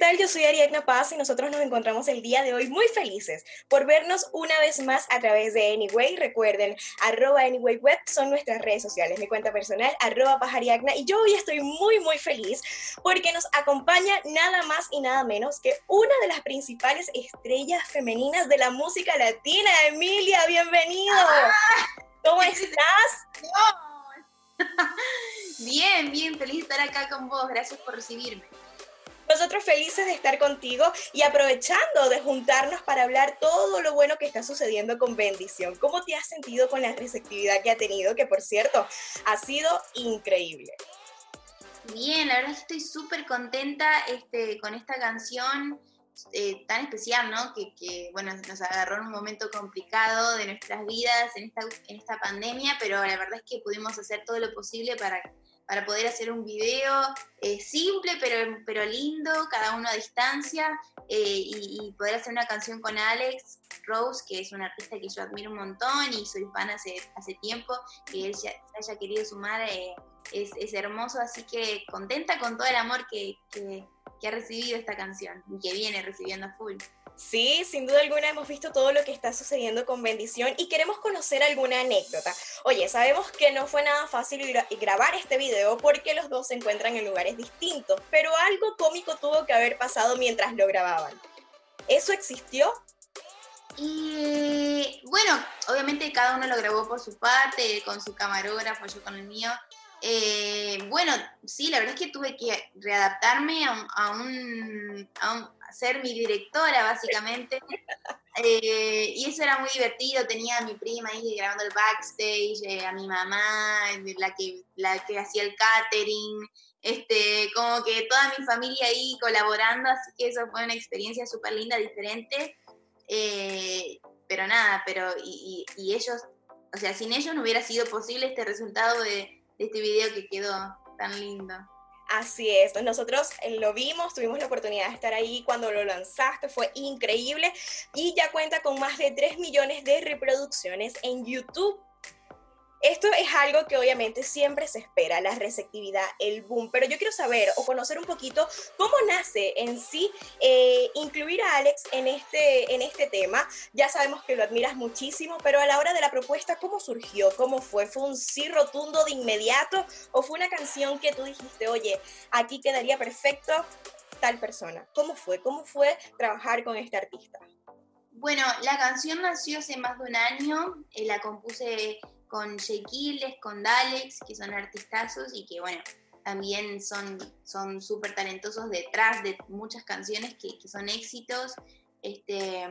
tal? Yo soy Ariadna Paz y nosotros nos encontramos el día de hoy muy felices por vernos una vez más a través de Anyway. Recuerden, arroba AnywayWeb son nuestras redes sociales. Mi cuenta personal, arroba Pajariagna. Y yo hoy estoy muy, muy feliz porque nos acompaña nada más y nada menos que una de las principales estrellas femeninas de la música latina. Emilia, bienvenido. Ah, ¿Cómo estás? Bien, bien, feliz de estar acá con vos. Gracias por recibirme. Nosotros felices de estar contigo y aprovechando de juntarnos para hablar todo lo bueno que está sucediendo con Bendición. ¿Cómo te has sentido con la receptividad que ha tenido? Que por cierto, ha sido increíble. Bien, la verdad es que estoy súper contenta este, con esta canción. Eh, tan especial, ¿no? Que, bueno, nos agarró en un momento complicado de nuestras vidas en esta, en esta pandemia, pero la verdad es que pudimos hacer todo lo posible para para poder hacer un video simple pero, pero lindo, cada uno a distancia, eh, y, poder hacer una canción con Alex Rose, que es un artista que yo admiro un montón y soy fan hace, hace tiempo, que él se haya querido sumar, eh, es, es, hermoso, así que contenta con todo el amor que, que, que ha recibido esta canción y que viene recibiendo a full. Sí, sin duda alguna hemos visto todo lo que está sucediendo con Bendición y queremos conocer alguna anécdota. Oye, sabemos que no fue nada fácil grabar este video porque los dos se encuentran en lugares distintos, pero algo cómico tuvo que haber pasado mientras lo grababan. ¿Eso existió? Y bueno, obviamente cada uno lo grabó por su parte, con su camarógrafo, yo con el mío. Eh, bueno, sí, la verdad es que tuve que readaptarme a un, ser mi directora, básicamente. Eh, y eso era muy divertido. Tenía a mi prima ahí grabando el backstage, eh, a mi mamá, la que, la que hacía el catering. Este, como que toda mi familia ahí colaborando, así que eso fue una experiencia súper linda, diferente. pero nada, pero y ellos, o sea, sin ellos no hubiera sido posible este resultado de, este video que quedó tan lindo. Así es, nosotros eh, lo vimos, tuvimos la oportunidad de estar ahí cuando lo lanzaste, fue increíble y ya cuenta con más de 3 millones de reproducciones en YouTube. Esto es algo que obviamente siempre se espera, la receptividad, el boom, pero yo quiero saber o conocer un poquito cómo nace en sí eh, incluir a Alex en este, en este tema. Ya sabemos que lo admiras muchísimo, pero a la hora de la propuesta, ¿cómo surgió? ¿Cómo fue? ¿Fue un sí rotundo de inmediato o fue una canción que tú dijiste, oye, aquí quedaría perfecto tal persona? ¿Cómo fue? ¿Cómo fue trabajar con este artista? Bueno, la canción nació hace más de un año, eh, la compuse con Shequiles, con Dalex, que son artistazos y que, bueno, también son súper talentosos detrás de muchas canciones que, son éxitos. Este,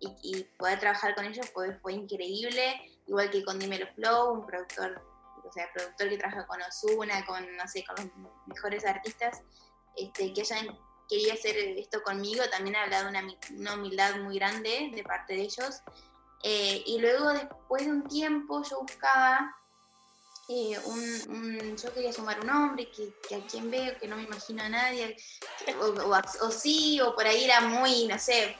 y, poder trabajar con ellos fue, fue increíble, igual que con Dimelo Flow, un productor, o sea, productor que trabaja con Ozuna, con, no sé, con los mejores artistas, este, que hayan querido hacer esto conmigo, también ha hablado de una, una humildad muy grande de parte de ellos. Eh, y luego, después de un tiempo, yo buscaba eh, un, Yo quería sumar un hombre que, a quien veo, que no me imagino a nadie, o, sí, o por ahí era muy, no sé,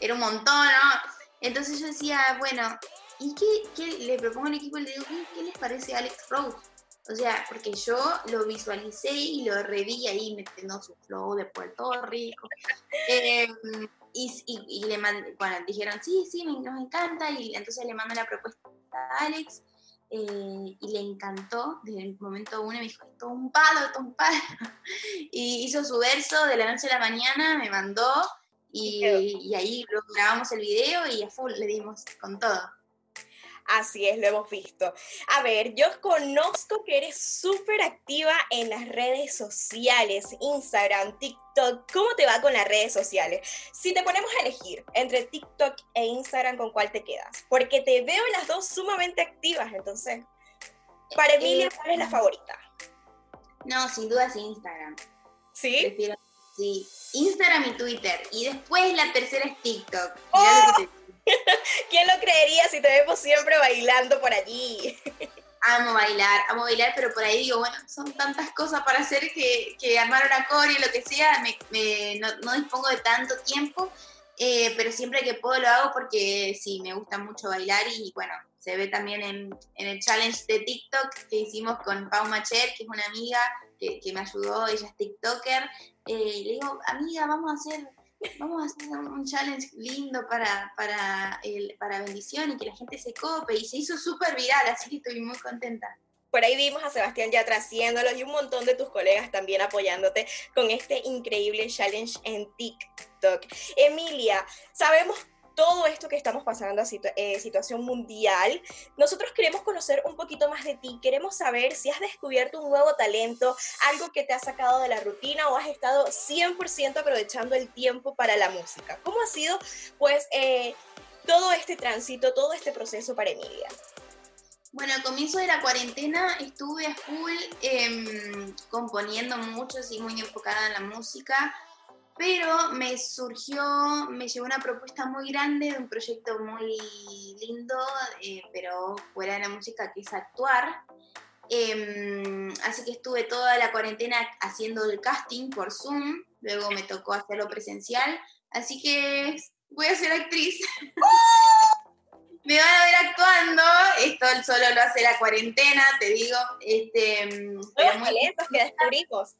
era un montón, ¿no? Entonces yo decía, bueno, ¿y qué, le propongo al equipo? Le digo, ¿qué, les parece a Alex Rose? O sea, porque yo lo visualicé y lo reví ahí metiendo su flow de Puerto Rico. Eh, y, y, le bueno, dijeron, sí, sí, nos encanta, y entonces le mando la propuesta a Alex, eh, y le encantó desde el momento uno, me dijo, esto es un palo, esto es un palo, y hizo su verso de la noche a la mañana, me mandó, y, y ahí grabamos el video y a full le dimos con todo. Así es, lo hemos visto. A ver, yo conozco que eres súper activa en las redes sociales, Instagram, TikTok. ¿Cómo te va con las redes sociales? Si te ponemos a elegir entre TikTok e Instagram, ¿con cuál te quedas? Porque te veo las dos sumamente activas, entonces, para mí, eh, ¿cuál es la favorita? No, sin duda es Instagram. ¿Sí? sí, Instagram y Twitter. Y después la tercera es TikTok. ¡Oh! ¿Quién lo creería si te vemos siempre bailando por allí? Amo bailar, amo bailar, pero por ahí digo, bueno, son tantas cosas para hacer que, que armar una core y lo que sea, me, no, dispongo de tanto tiempo, eh, pero siempre que puedo lo hago porque sí, me gusta mucho bailar y bueno, se ve también en, el challenge de TikTok que hicimos con Pau Macher, que es una amiga que, me ayudó, ella es TikToker, eh, le digo, amiga, vamos a hacer vamos a hacer un challenge lindo para, para, el, para bendición y que la gente se cope. Y se hizo súper viral, así que estoy muy contenta. Por ahí vimos a Sebastián ya trasciéndolo y un montón de tus colegas también apoyándote con este increíble challenge en TikTok. Emilia, sabemos todo esto que estamos pasando, eh, situación mundial, nosotros queremos conocer un poquito más de ti, queremos saber si has descubierto un nuevo talento, algo que te ha sacado de la rutina o has estado 100% aprovechando el tiempo para la música. ¿Cómo ha sido, pues, eh, todo este tránsito, todo este proceso para Emilia? Bueno, al comienzo de la cuarentena estuve a full em, componiendo mucho, y muy enfocada en la música pero me surgió, me llegó una propuesta muy grande de un proyecto muy lindo, eh, pero fuera de la música, que es actuar. Em, así que estuve toda la cuarentena haciendo el casting por Zoom, luego me tocó hacerlo presencial, así que voy a ser actriz. me van a ver actuando, esto solo lo hace la cuarentena, te digo. Este, Nuevos talentos que descubrimos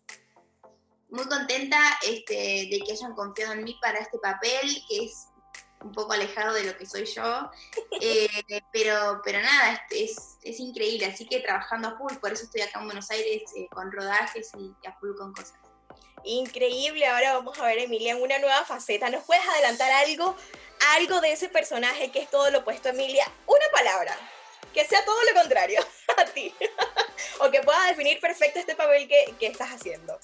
muy contenta este, de que hayan confiado en mí para este papel, que es un poco alejado de lo que soy yo, eh, pero, pero nada, es, es, increíble, así que trabajando a full, por eso estoy acá en Buenos Aires eh, con rodajes y a full con cosas. Increíble, ahora vamos a ver Emilia en una nueva faceta. ¿Nos puedes adelantar algo, algo de ese personaje que es todo lo opuesto a Emilia? Una palabra, que sea todo lo contrario a ti, o que pueda definir perfecto este papel que, que estás haciendo.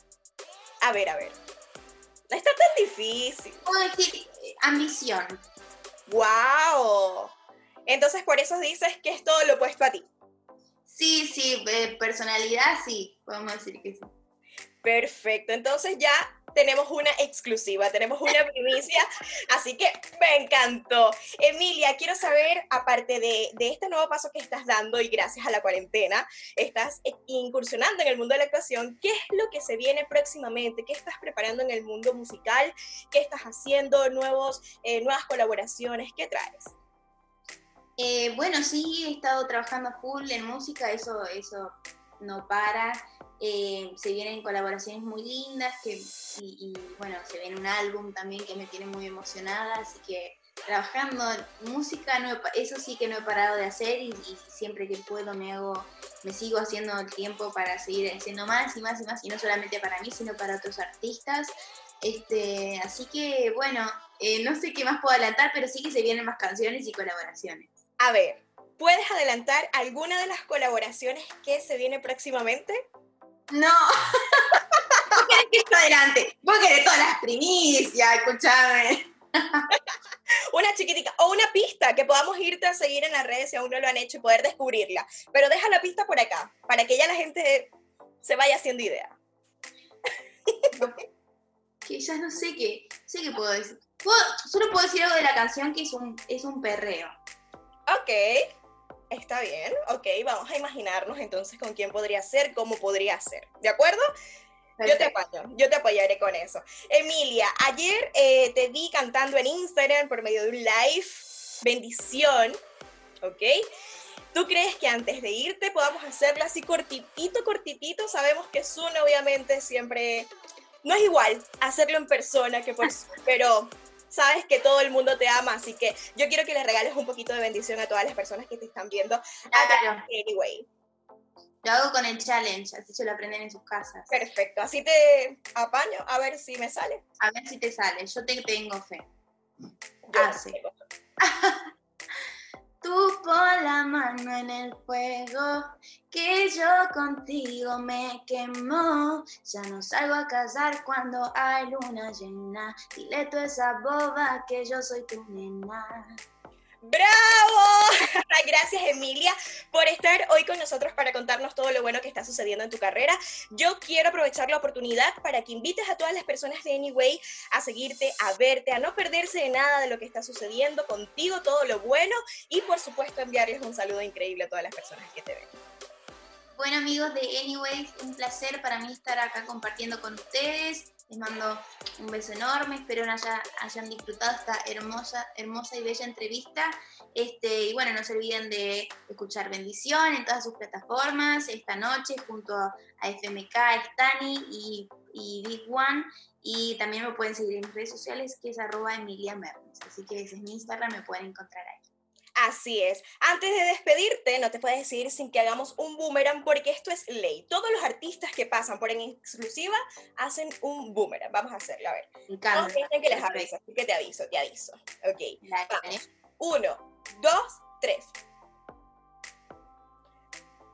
A ver, a ver. No está tan difícil. Puedo decir eh, ambición. ¡Wow! Entonces por eso dices que es todo lo opuesto a ti. Sí, sí, eh, personalidad sí, podemos decir que sí. Perfecto, entonces ya tenemos una exclusiva, tenemos una primicia, así que me encantó. Emilia, quiero saber, aparte de, este nuevo paso que estás dando y gracias a la cuarentena, estás incursionando en el mundo de la actuación, ¿qué es lo que se viene próximamente? ¿Qué estás preparando en el mundo musical? ¿Qué estás haciendo? Nuevos, eh, ¿Nuevas colaboraciones? ¿Qué traes? Eh, bueno, sí, he estado trabajando full en música, eso, eso no para. Eh, se vienen colaboraciones muy lindas que, y, bueno, se viene un álbum también que me tiene muy emocionada, así que trabajando música, no eso sí que no he parado de hacer y, siempre que puedo me hago, me sigo haciendo el tiempo para seguir haciendo más y más y más, y no solamente para mí, sino para otros artistas. Este, así que bueno, eh, no sé qué más puedo adelantar, pero sí que se vienen más canciones y colaboraciones. A ver, ¿puedes adelantar alguna de las colaboraciones que se viene próximamente? No. Vos querés que esto adelante. Vos querés todas las primicias, escúchame. una chiquitica o una pista que podamos irte a seguir en las redes si aún no lo han hecho y poder descubrirla. Pero deja la pista por acá, para que ya la gente se vaya haciendo idea. que ya no sé qué, sé qué puedo decir. solo puedo decir algo de la canción que es un, es un perreo. Ok. Está bien, ok, vamos a imaginarnos entonces con quién podría ser, cómo podría ser, ¿de acuerdo? Yo te apoyo, yo te apoyaré con eso. Emilia, ayer eh, te vi cantando en Instagram por medio de un live, bendición, ¿ok? ¿Tú crees que antes de irte podamos hacerlo así cortitito, cortitito? Sabemos que Zoom obviamente siempre no es igual hacerlo en persona que por pero sabes que todo el mundo te ama, así que yo quiero que le regales un poquito de bendición a todas las personas que te están viendo. Claro. Anyway. Lo hago con el challenge, así se lo aprenden en sus casas. Perfecto, así te apaño, a ver si me sale. A ver si te sale, yo te tengo fe. Tú pon la mano en el fuego, que yo contigo me quemo. Ya no salgo a casar cuando hay luna llena. Dile tú esa boba que yo soy tu nena. ¡Bravo! Gracias Emilia por estar hoy con nosotros para contarnos todo lo bueno que está sucediendo en tu carrera. Yo quiero aprovechar la oportunidad para que invites a todas las personas de Anyway a seguirte, a verte, a no perderse de nada de lo que está sucediendo contigo, todo lo bueno y por supuesto enviarles un saludo increíble a todas las personas que te ven. Bueno amigos de Anyway, un placer para mí estar acá compartiendo con ustedes. Les mando un beso enorme, espero haya, hayan disfrutado esta hermosa, hermosa y bella entrevista. Este, y bueno, no se olviden de escuchar Bendición en todas sus plataformas esta noche junto a FMK, Stani y, y Big One. Y también me pueden seguir en redes sociales, que es arroba Emilia Mernes. Así que ese es mi Instagram, me pueden encontrar ahí. Así es. Antes de despedirte, no te puedes decir sin que hagamos un boomerang, porque esto es ley. Todos los artistas que pasan por en exclusiva hacen un boomerang. Vamos a hacerlo, a ver. No que les aviso, así que te aviso, te aviso. Ok. Vamos. Uno, dos, tres.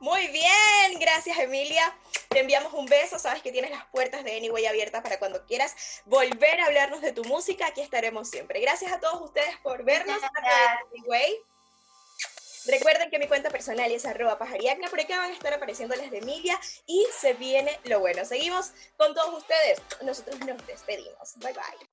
Muy bien, gracias Emilia. Te enviamos un beso, sabes que tienes las puertas de Anyway abiertas para cuando quieras volver a hablarnos de tu música, aquí estaremos siempre. Gracias a todos ustedes por vernos. Anyway. Recuerden que mi cuenta personal es arroba pajariacna, por acá van a estar apareciendo las de Emilia y se viene lo bueno. Seguimos con todos ustedes. Nosotros nos despedimos. Bye bye.